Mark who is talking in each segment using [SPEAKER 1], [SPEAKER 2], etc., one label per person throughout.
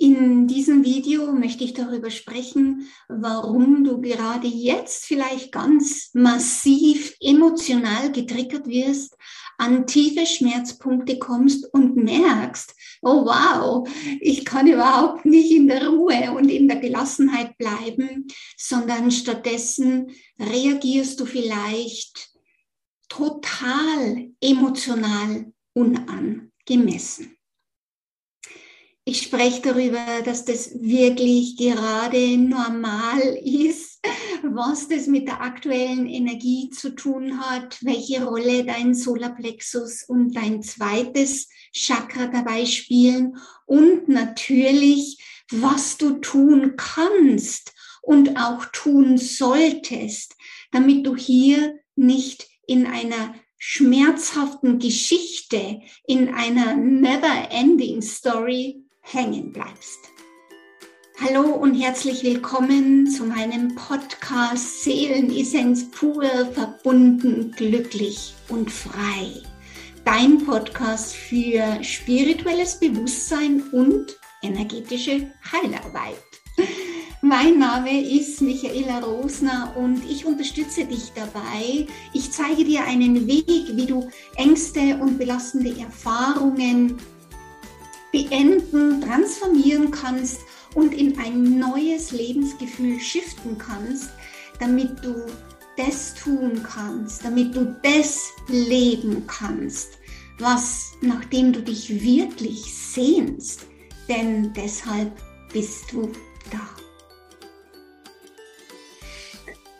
[SPEAKER 1] In diesem Video möchte ich darüber sprechen, warum du gerade jetzt vielleicht ganz massiv emotional getriggert wirst, an tiefe Schmerzpunkte kommst und merkst, oh wow, ich kann überhaupt nicht in der Ruhe und in der Gelassenheit bleiben, sondern stattdessen reagierst du vielleicht total emotional unangemessen. Ich spreche darüber, dass das wirklich gerade normal ist, was das mit der aktuellen Energie zu tun hat, welche Rolle dein Solarplexus und dein zweites Chakra dabei spielen und natürlich, was du tun kannst und auch tun solltest, damit du hier nicht in einer schmerzhaften Geschichte, in einer never-ending Story hängen bleibst. Hallo und herzlich willkommen zu meinem Podcast Seelenessenz pur, verbunden, glücklich und frei. Dein Podcast für spirituelles Bewusstsein und energetische Heilarbeit. Mein Name ist Michaela Rosner und ich unterstütze dich dabei. Ich zeige dir einen Weg, wie du Ängste und belastende Erfahrungen beenden, transformieren kannst und in ein neues Lebensgefühl shiften kannst, damit du das tun kannst, damit du das leben kannst, was nachdem du dich wirklich sehnst, denn deshalb bist du da.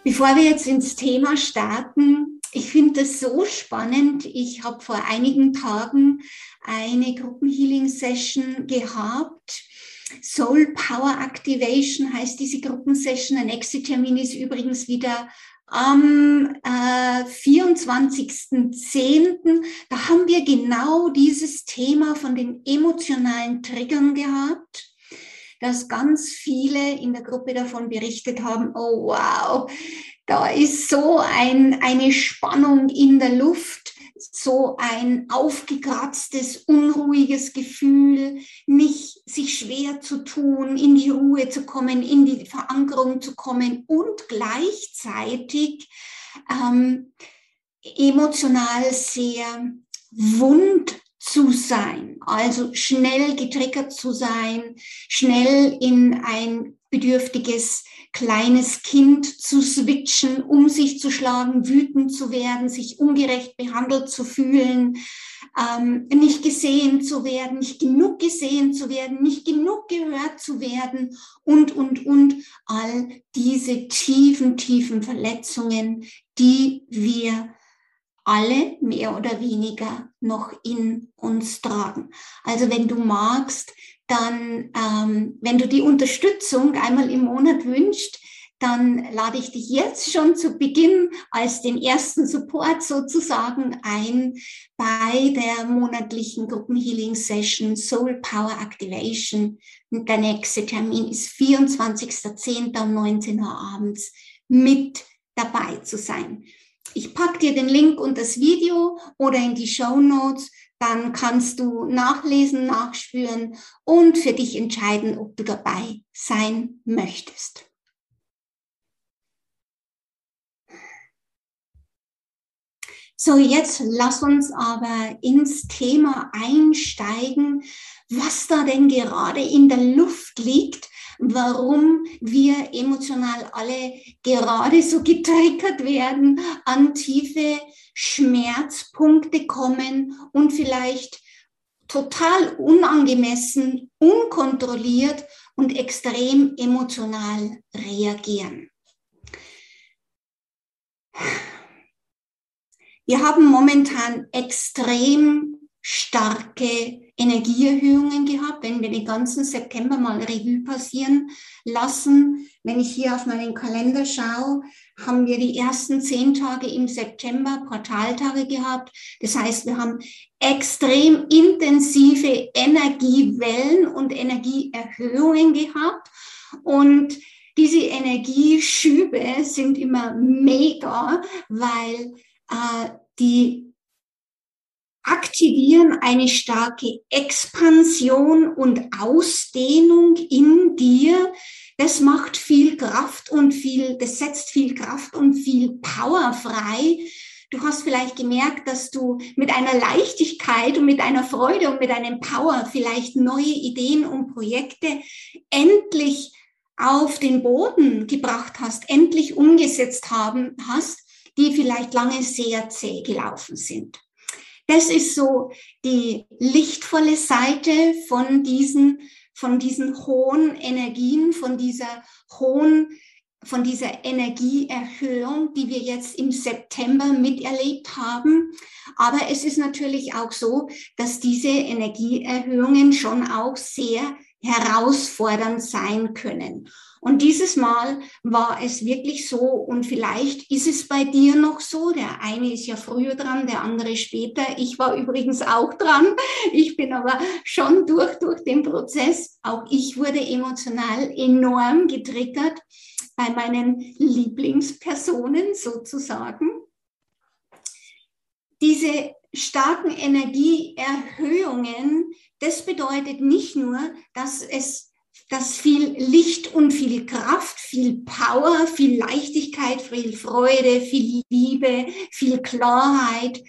[SPEAKER 1] Bevor wir jetzt ins Thema starten, ich finde das so spannend. Ich habe vor einigen Tagen eine Gruppenhealing-Session gehabt. Soul Power Activation heißt diese Gruppensession. Der nächste Termin ist übrigens wieder am äh, 24.10. Da haben wir genau dieses Thema von den emotionalen Triggern gehabt dass ganz viele in der Gruppe davon berichtet haben, oh wow, da ist so ein, eine Spannung in der Luft, so ein aufgekratztes, unruhiges Gefühl, nicht sich schwer zu tun, in die Ruhe zu kommen, in die Verankerung zu kommen und gleichzeitig ähm, emotional sehr wund zu sein, also schnell getriggert zu sein, schnell in ein bedürftiges kleines Kind zu switchen, um sich zu schlagen, wütend zu werden, sich ungerecht behandelt zu fühlen, ähm, nicht gesehen zu werden, nicht genug gesehen zu werden, nicht genug gehört zu werden und, und, und all diese tiefen, tiefen Verletzungen, die wir alle mehr oder weniger noch in uns tragen. Also wenn du magst, dann, ähm, wenn du die Unterstützung einmal im Monat wünschst, dann lade ich dich jetzt schon zu Beginn als den ersten Support sozusagen ein bei der monatlichen Gruppenhealing Session Soul Power Activation. Und der nächste Termin ist 24.10. um 19 Uhr abends mit dabei zu sein. Ich packe dir den Link unter das Video oder in die Show Notes dann kannst du nachlesen, nachspüren und für dich entscheiden, ob du dabei sein möchtest. So, jetzt lass uns aber ins Thema einsteigen, was da denn gerade in der Luft liegt, warum wir emotional alle gerade so getriggert werden, an tiefe Schmerzpunkte kommen und vielleicht total unangemessen, unkontrolliert und extrem emotional reagieren. Wir haben momentan extrem starke Energieerhöhungen gehabt, wenn wir den ganzen September mal Revue passieren lassen. Wenn ich hier auf meinen Kalender schaue, haben wir die ersten zehn Tage im September Portaltage gehabt. Das heißt, wir haben extrem intensive Energiewellen und Energieerhöhungen gehabt. Und diese Energieschübe sind immer mega, weil äh, die aktivieren eine starke Expansion und Ausdehnung in dir. Das macht viel Kraft und viel, das setzt viel Kraft und viel Power frei. Du hast vielleicht gemerkt, dass du mit einer Leichtigkeit und mit einer Freude und mit einem Power vielleicht neue Ideen und Projekte endlich auf den Boden gebracht hast, endlich umgesetzt haben hast, die vielleicht lange sehr zäh gelaufen sind. Das ist so die lichtvolle Seite von diesen, von diesen hohen Energien, von dieser hohen, von dieser Energieerhöhung, die wir jetzt im September miterlebt haben. Aber es ist natürlich auch so, dass diese Energieerhöhungen schon auch sehr herausfordernd sein können. Und dieses Mal war es wirklich so und vielleicht ist es bei dir noch so. Der eine ist ja früher dran, der andere später. Ich war übrigens auch dran. Ich bin aber schon durch, durch den Prozess. Auch ich wurde emotional enorm getriggert bei meinen Lieblingspersonen sozusagen. Diese starken Energieerhöhungen, das bedeutet nicht nur, dass es dass viel Licht und viel Kraft, viel Power, viel Leichtigkeit, viel Freude, viel Liebe, viel Klarheit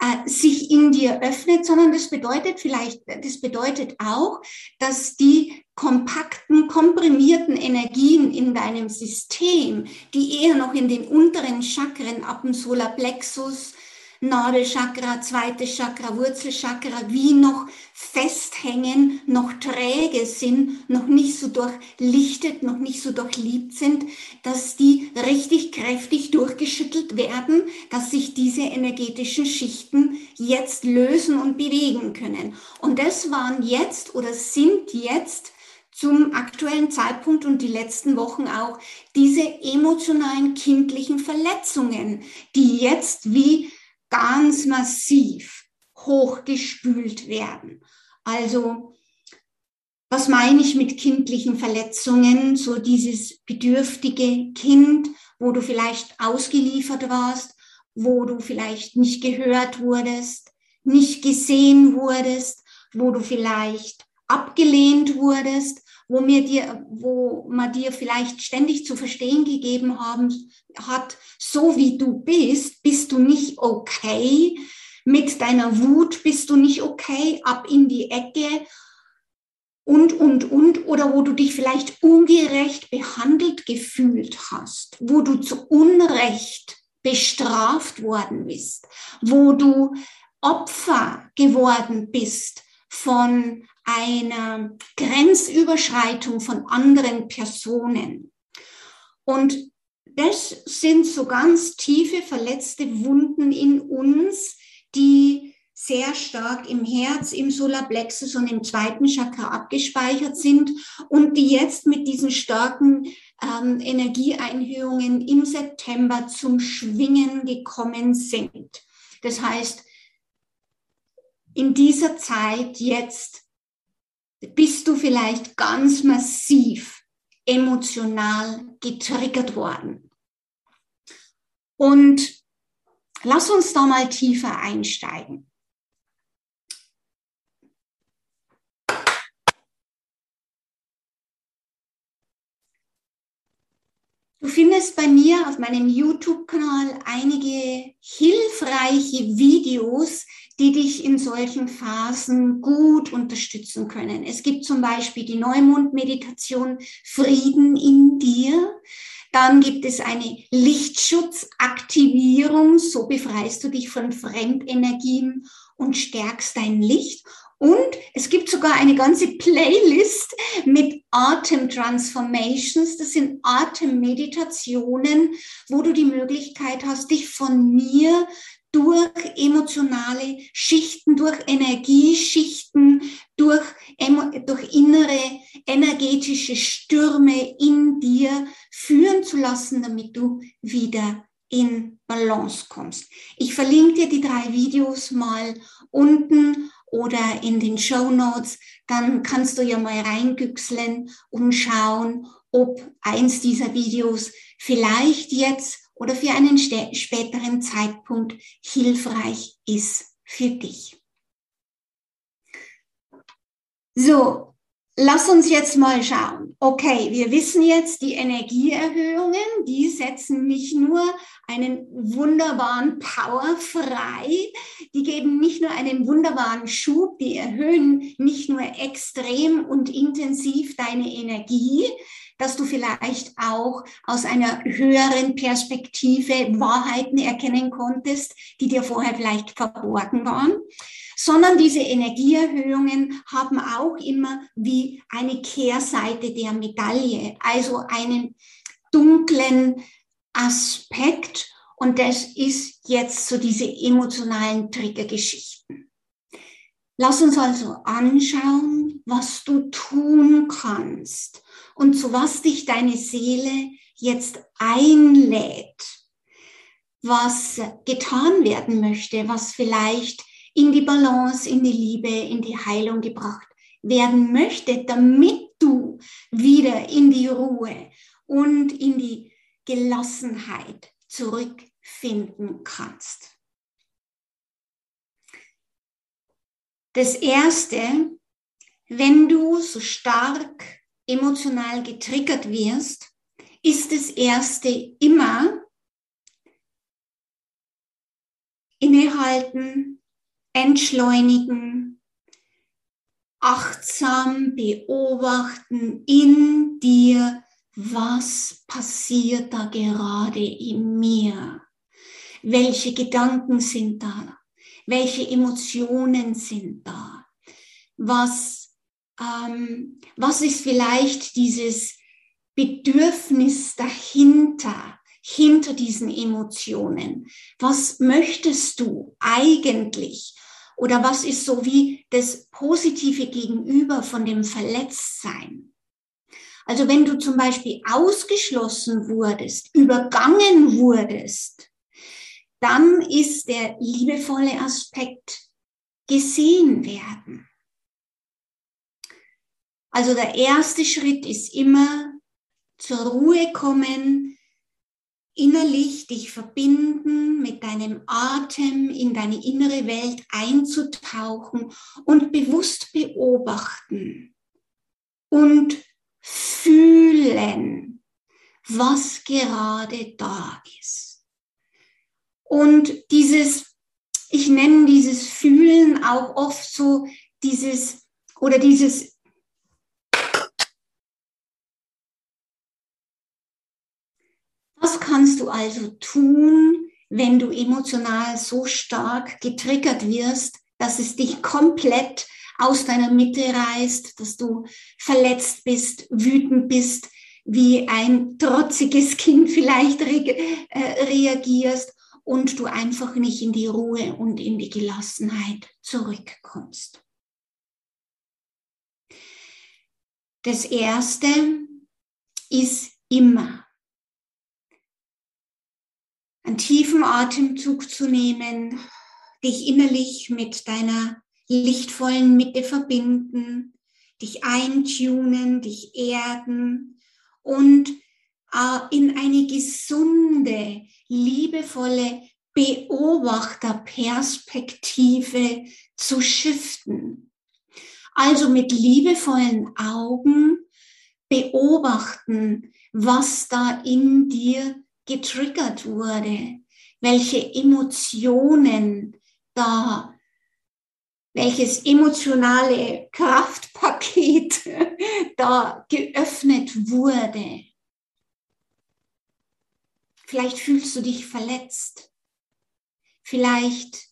[SPEAKER 1] äh, sich in dir öffnet, sondern das bedeutet vielleicht, das bedeutet auch, dass die kompakten, komprimierten Energien in deinem System, die eher noch in den unteren Chakren ab dem Solarplexus, Nadelchakra, zweites Chakra, Wurzelchakra, wie noch festhängen, noch träge sind, noch nicht so durchlichtet, noch nicht so durchliebt sind, dass die richtig kräftig durchgeschüttelt werden, dass sich diese energetischen Schichten jetzt lösen und bewegen können. Und das waren jetzt oder sind jetzt zum aktuellen Zeitpunkt und die letzten Wochen auch diese emotionalen kindlichen Verletzungen, die jetzt wie ganz massiv hochgespült werden. Also, was meine ich mit kindlichen Verletzungen? So dieses bedürftige Kind, wo du vielleicht ausgeliefert warst, wo du vielleicht nicht gehört wurdest, nicht gesehen wurdest, wo du vielleicht abgelehnt wurdest, wo mir dir, wo man dir vielleicht ständig zu verstehen gegeben haben, hat, so wie du bist, bist du nicht okay. Mit deiner Wut bist du nicht okay, ab in die Ecke und, und, und, oder wo du dich vielleicht ungerecht behandelt gefühlt hast, wo du zu Unrecht bestraft worden bist, wo du Opfer geworden bist von einer Grenzüberschreitung von anderen Personen. Und das sind so ganz tiefe verletzte Wunden in uns, die sehr stark im Herz, im Solarplexus und im zweiten Chakra abgespeichert sind und die jetzt mit diesen starken ähm, Energieeinhöhungen im September zum Schwingen gekommen sind. Das heißt, in dieser Zeit jetzt bist du vielleicht ganz massiv emotional getriggert worden. Und lass uns da mal tiefer einsteigen. Du findest bei mir auf meinem YouTube-Kanal einige hilfreiche Videos, die dich in solchen Phasen gut unterstützen können. Es gibt zum Beispiel die Neumond-Meditation Frieden in dir. Dann gibt es eine Lichtschutzaktivierung, so befreist du dich von Fremdenergien und stärkst dein Licht. Und es gibt sogar eine ganze Playlist mit Atem-Transformations. Das sind Atemmeditationen, wo du die Möglichkeit hast, dich von mir durch emotionale Schichten, durch Energieschichten, durch, durch innere energetische Stürme in dir führen zu lassen, damit du wieder in Balance kommst. Ich verlinke dir die drei Videos mal unten oder in den Show Notes. Dann kannst du ja mal reingüchseln und schauen, ob eins dieser Videos vielleicht jetzt oder für einen späteren Zeitpunkt hilfreich ist für dich. So, lass uns jetzt mal schauen. Okay, wir wissen jetzt, die Energieerhöhungen, die setzen nicht nur einen wunderbaren Power frei, die geben nicht nur einen wunderbaren Schub, die erhöhen nicht nur extrem und intensiv deine Energie, dass du vielleicht auch aus einer höheren Perspektive Wahrheiten erkennen konntest, die dir vorher vielleicht verborgen waren, sondern diese Energieerhöhungen haben auch immer wie eine Kehrseite der Medaille, also einen dunklen Aspekt. Und das ist jetzt so diese emotionalen Triggergeschichten. Lass uns also anschauen, was du tun kannst und zu was dich deine Seele jetzt einlädt, was getan werden möchte, was vielleicht in die Balance, in die Liebe, in die Heilung gebracht werden möchte, damit du wieder in die Ruhe und in die Gelassenheit zurückfinden kannst. Das Erste, wenn du so stark emotional getriggert wirst, ist das Erste immer innehalten, entschleunigen, achtsam beobachten in dir, was passiert da gerade in mir? Welche Gedanken sind da? Welche Emotionen sind da? Was, ähm, was ist vielleicht dieses Bedürfnis dahinter? Hinter diesen Emotionen? Was möchtest du eigentlich? Oder was ist so wie das positive Gegenüber von dem Verletztsein? Also wenn du zum Beispiel ausgeschlossen wurdest, übergangen wurdest, dann ist der liebevolle Aspekt gesehen werden. Also der erste Schritt ist immer zur Ruhe kommen, innerlich dich verbinden, mit deinem Atem in deine innere Welt einzutauchen und bewusst beobachten und fühlen, was gerade da ist. Und dieses, ich nenne dieses Fühlen auch oft so dieses oder dieses Was du also tun, wenn du emotional so stark getriggert wirst, dass es dich komplett aus deiner Mitte reißt, dass du verletzt bist, wütend bist, wie ein trotziges Kind vielleicht re äh, reagierst und du einfach nicht in die Ruhe und in die Gelassenheit zurückkommst. Das Erste ist immer einen tiefen Atemzug zu nehmen, dich innerlich mit deiner lichtvollen Mitte verbinden, dich eintunen, dich erden und äh, in eine gesunde, liebevolle Beobachterperspektive zu shiften. Also mit liebevollen Augen beobachten, was da in dir getriggert wurde, welche Emotionen da, welches emotionale Kraftpaket da geöffnet wurde. Vielleicht fühlst du dich verletzt. Vielleicht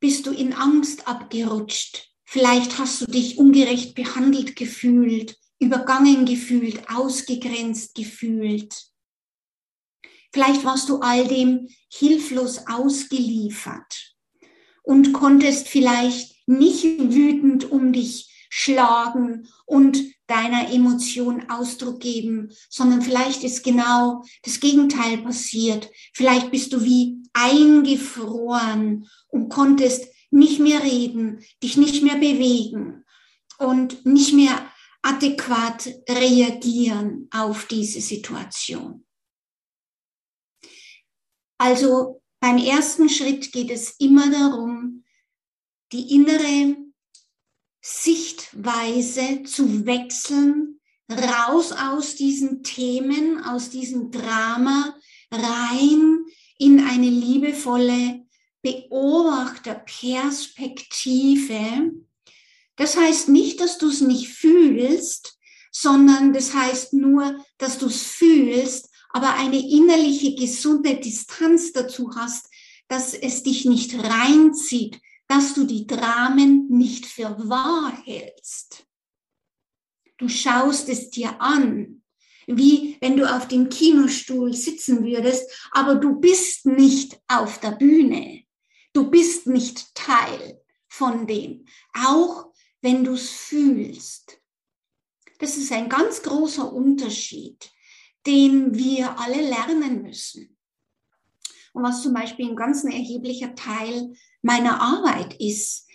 [SPEAKER 1] bist du in Angst abgerutscht. Vielleicht hast du dich ungerecht behandelt gefühlt, übergangen gefühlt, ausgegrenzt gefühlt. Vielleicht warst du all dem hilflos ausgeliefert und konntest vielleicht nicht wütend um dich schlagen und deiner Emotion Ausdruck geben, sondern vielleicht ist genau das Gegenteil passiert. Vielleicht bist du wie eingefroren und konntest nicht mehr reden, dich nicht mehr bewegen und nicht mehr adäquat reagieren auf diese Situation. Also beim ersten Schritt geht es immer darum, die innere Sichtweise zu wechseln, raus aus diesen Themen, aus diesem Drama, rein in eine liebevolle Beobachterperspektive. Das heißt nicht, dass du es nicht fühlst, sondern das heißt nur, dass du es fühlst, aber eine innerliche gesunde Distanz dazu hast, dass es dich nicht reinzieht, dass du die Dramen nicht für wahr hältst. Du schaust es dir an, wie wenn du auf dem Kinostuhl sitzen würdest, aber du bist nicht auf der Bühne. Du bist nicht Teil von dem, auch wenn du es fühlst. Das ist ein ganz großer Unterschied, den wir alle lernen müssen. Und was zum Beispiel ein ganz erheblicher Teil meiner Arbeit ist,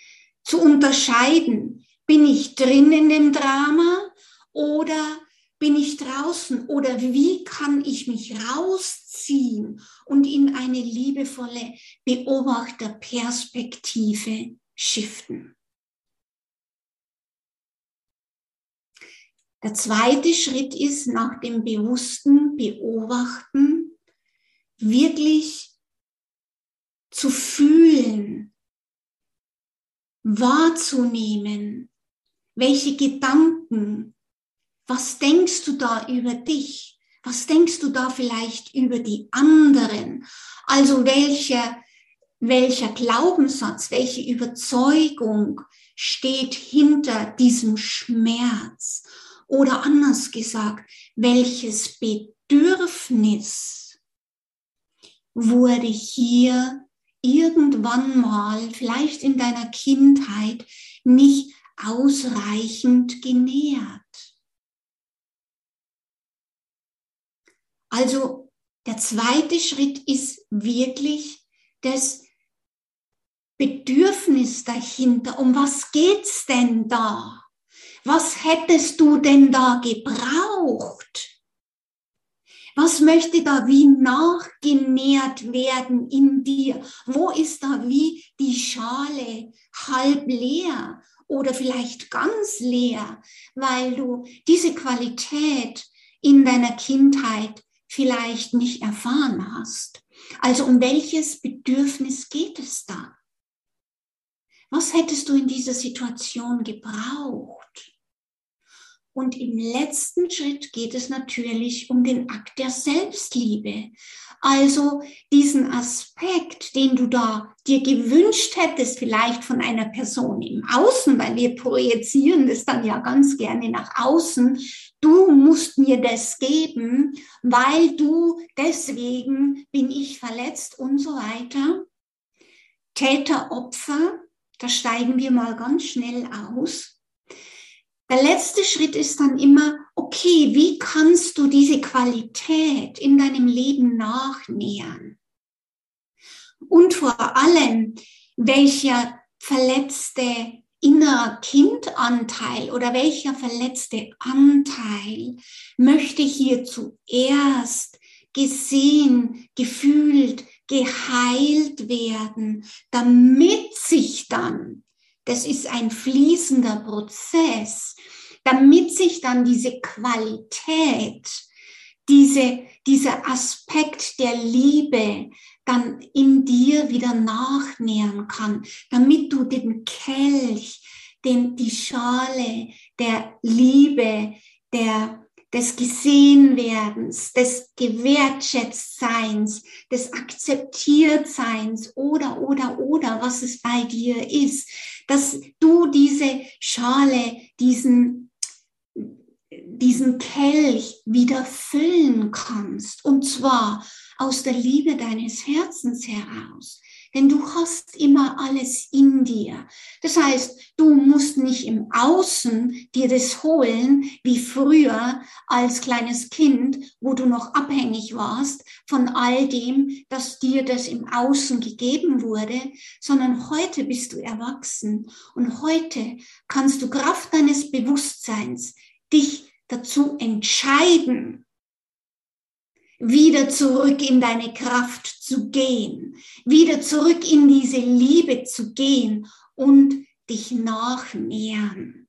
[SPEAKER 1] zu unterscheiden, bin ich drin in dem Drama oder bin ich draußen oder wie kann ich mich rausziehen und in eine liebevolle Beobachterperspektive shiften. Der zweite Schritt ist nach dem bewussten Beobachten wirklich zu fühlen, wahrzunehmen, welche Gedanken, was denkst du da über dich? Was denkst du da vielleicht über die anderen? Also welcher, welcher Glaubenssatz, welche Überzeugung steht hinter diesem Schmerz? Oder anders gesagt, welches Bedürfnis wurde hier irgendwann mal, vielleicht in deiner Kindheit, nicht ausreichend genährt? Also der zweite Schritt ist wirklich das Bedürfnis dahinter. Um was geht's denn da? Was hättest du denn da gebraucht? Was möchte da wie nachgenährt werden in dir? Wo ist da wie die Schale halb leer oder vielleicht ganz leer, weil du diese Qualität in deiner Kindheit vielleicht nicht erfahren hast. Also um welches Bedürfnis geht es da? Was hättest du in dieser Situation gebraucht? Und im letzten Schritt geht es natürlich um den Akt der Selbstliebe. Also diesen Aspekt, den du da dir gewünscht hättest, vielleicht von einer Person im Außen, weil wir projizieren das dann ja ganz gerne nach außen. Du musst mir das geben, weil du deswegen bin ich verletzt und so weiter. Täter, Opfer, da steigen wir mal ganz schnell aus. Der letzte Schritt ist dann immer, okay, wie kannst du diese Qualität in deinem Leben nachnähern? Und vor allem, welcher verletzte innerer Kindanteil oder welcher verletzte Anteil möchte hier zuerst gesehen, gefühlt, geheilt werden, damit sich dann das ist ein fließender Prozess, damit sich dann diese Qualität, diese, dieser Aspekt der Liebe dann in dir wieder nachnähern kann, damit du den Kelch, den, die Schale der Liebe, der des Gesehenwerdens, des Gewertschätztseins, des Akzeptiertseins oder, oder, oder, was es bei dir ist, dass du diese Schale, diesen, diesen Kelch wieder füllen kannst. Und zwar aus der Liebe deines Herzens heraus. Denn du hast immer alles in dir. Das heißt, du musst nicht im Außen dir das holen, wie früher als kleines Kind, wo du noch abhängig warst von all dem, dass dir das im Außen gegeben wurde, sondern heute bist du erwachsen und heute kannst du Kraft deines Bewusstseins dich dazu entscheiden, wieder zurück in deine Kraft zu gehen, wieder zurück in diese Liebe zu gehen und dich nachnähern.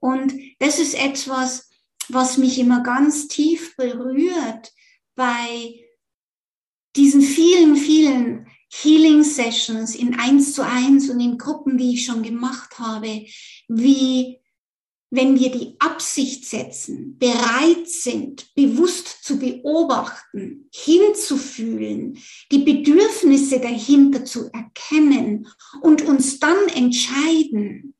[SPEAKER 1] Und das ist etwas, was mich immer ganz tief berührt bei diesen vielen, vielen Healing Sessions in eins zu eins und in Gruppen, die ich schon gemacht habe, wie wenn wir die Absicht setzen, bereit sind, bewusst zu beobachten, hinzufühlen, die Bedürfnisse dahinter zu erkennen und uns dann entscheiden,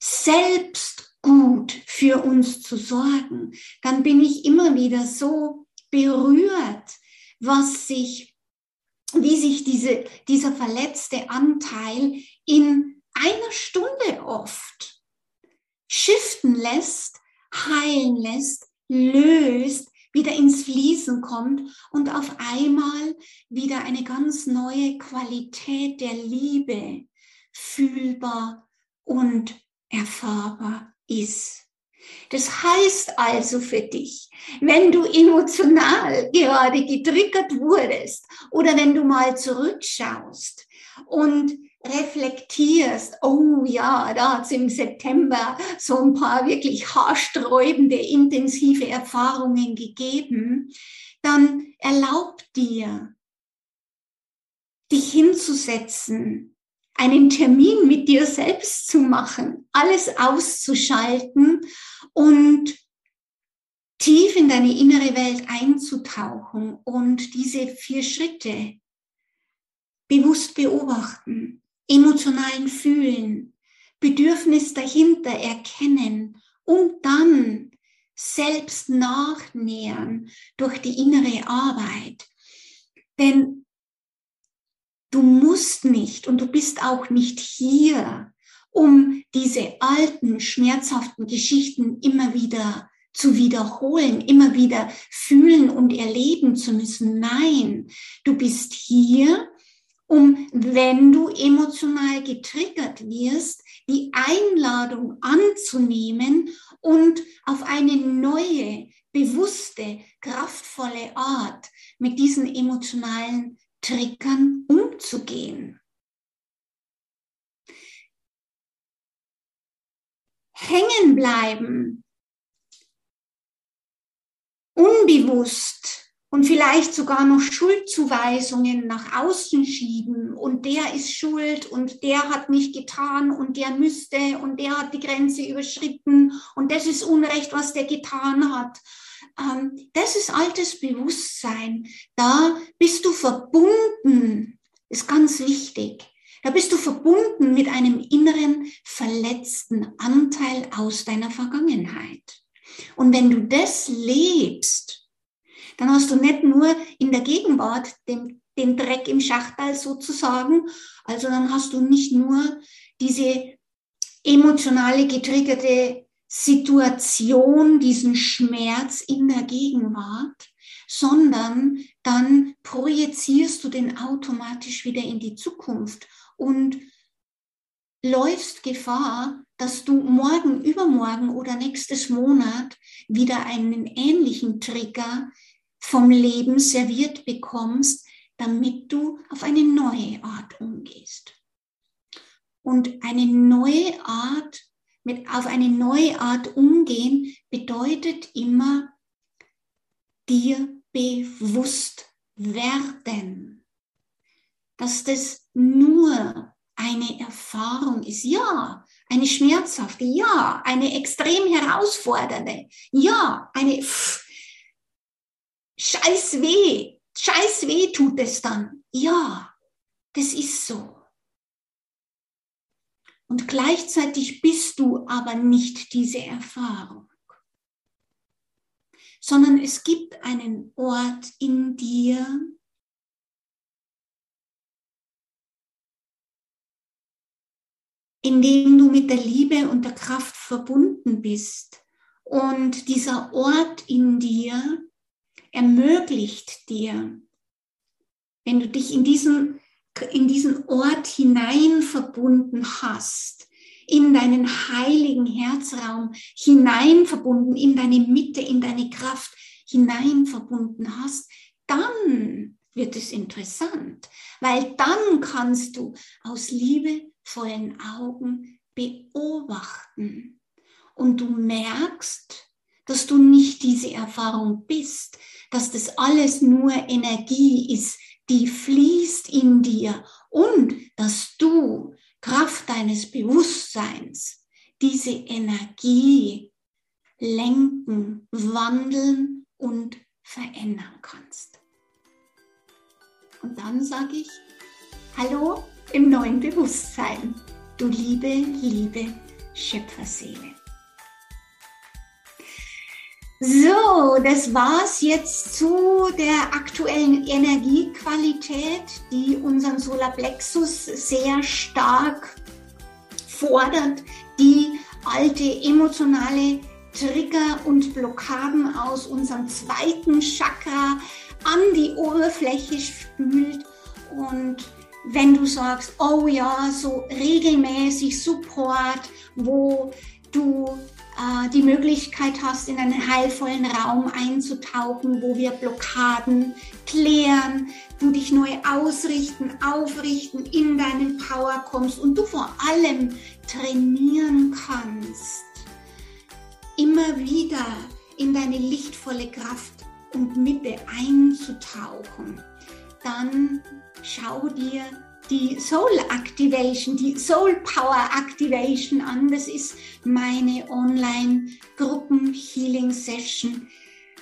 [SPEAKER 1] selbst gut für uns zu sorgen, dann bin ich immer wieder so berührt, was sich, wie sich diese, dieser verletzte Anteil in einer Stunde oft shiften lässt, heilen lässt, löst, wieder ins Fließen kommt und auf einmal wieder eine ganz neue Qualität der Liebe fühlbar und erfahrbar ist. Das heißt also für dich, wenn du emotional gerade getriggert wurdest oder wenn du mal zurückschaust und reflektierst, oh ja, da hat es im September so ein paar wirklich haarsträubende, intensive Erfahrungen gegeben, dann erlaub dir, dich hinzusetzen, einen Termin mit dir selbst zu machen, alles auszuschalten und tief in deine innere Welt einzutauchen und diese vier Schritte bewusst beobachten, emotionalen Fühlen, Bedürfnis dahinter erkennen und dann selbst nachnähern durch die innere Arbeit. Denn du musst nicht und du bist auch nicht hier, um diese alten, schmerzhaften Geschichten immer wieder zu wiederholen, immer wieder fühlen und erleben zu müssen. Nein, du bist hier, um, wenn du emotional getriggert wirst, die Einladung anzunehmen und auf eine neue, bewusste, kraftvolle Art mit diesen emotionalen Triggern umzugehen. Hängen bleiben, unbewusst und vielleicht sogar noch Schuldzuweisungen nach außen schieben und der ist schuld und der hat nicht getan und der müsste und der hat die Grenze überschritten und das ist Unrecht, was der getan hat. Ähm, das ist altes Bewusstsein. Da bist du verbunden, ist ganz wichtig. Da bist du verbunden mit einem inneren verletzten Anteil aus deiner Vergangenheit. Und wenn du das lebst, dann hast du nicht nur in der Gegenwart den, den Dreck im Schachteil sozusagen, also dann hast du nicht nur diese emotionale getriggerte Situation, diesen Schmerz in der Gegenwart, sondern dann projizierst du den automatisch wieder in die Zukunft und läufst Gefahr, dass du morgen, übermorgen oder nächstes Monat wieder einen ähnlichen Trigger vom Leben serviert bekommst, damit du auf eine neue Art umgehst. Und eine neue Art, mit auf eine neue Art umgehen, bedeutet immer dir bewusst werden, dass das nur eine Erfahrung ist. Ja, eine schmerzhafte, ja, eine extrem herausfordernde, ja, eine pff, scheiß weh, scheiß weh tut es dann. Ja, das ist so. Und gleichzeitig bist du aber nicht diese Erfahrung, sondern es gibt einen Ort in dir, in dem du mit der Liebe und der Kraft verbunden bist. Und dieser Ort in dir ermöglicht dir, wenn du dich in diesen, in diesen Ort hinein verbunden hast, in deinen heiligen Herzraum hinein verbunden, in deine Mitte, in deine Kraft hinein verbunden hast, dann wird es interessant, weil dann kannst du aus Liebe liebevollen Augen beobachten. Und du merkst, dass du nicht diese Erfahrung bist, dass das alles nur Energie ist, die fließt in dir und dass du Kraft deines Bewusstseins diese Energie lenken, wandeln und verändern kannst. Und dann sage ich, hallo im neuen Bewusstsein, du liebe, liebe Schöpferseele. So, das war's jetzt zu der aktuellen Energiequalität, die unseren Solarplexus sehr stark fordert, die alte emotionale Trigger und Blockaden aus unserem zweiten Chakra an die Oberfläche spült. Und wenn du sagst, oh ja, so regelmäßig Support, wo du die Möglichkeit hast, in einen heilvollen Raum einzutauchen, wo wir Blockaden klären, du dich neu ausrichten, aufrichten, in deinen Power kommst und du vor allem trainieren kannst, immer wieder in deine lichtvolle Kraft und Mitte einzutauchen, dann schau dir die Soul Activation, die Soul Power Activation an. Das ist meine Online-Gruppen-Healing-Session.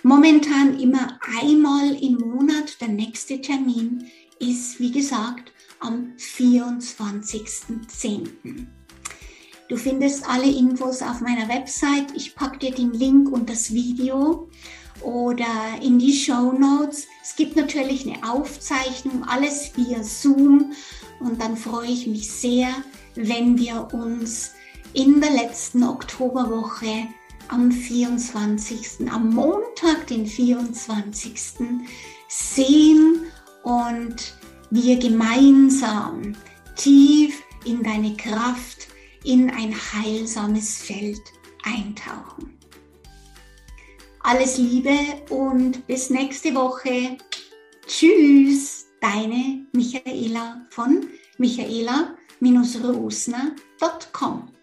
[SPEAKER 1] Momentan immer einmal im Monat. Der nächste Termin ist, wie gesagt, am 24.10. Du findest alle Infos auf meiner Website. Ich packe dir den Link und das Video oder in die Show Notes. Es gibt natürlich eine Aufzeichnung, alles via Zoom und dann freue ich mich sehr, wenn wir uns in der letzten Oktoberwoche am 24., am Montag, den 24. sehen und wir gemeinsam tief in deine Kraft, in ein heilsames Feld eintauchen. Alles Liebe und bis nächste Woche. Tschüss, deine Michaela von michaela-rosner.com.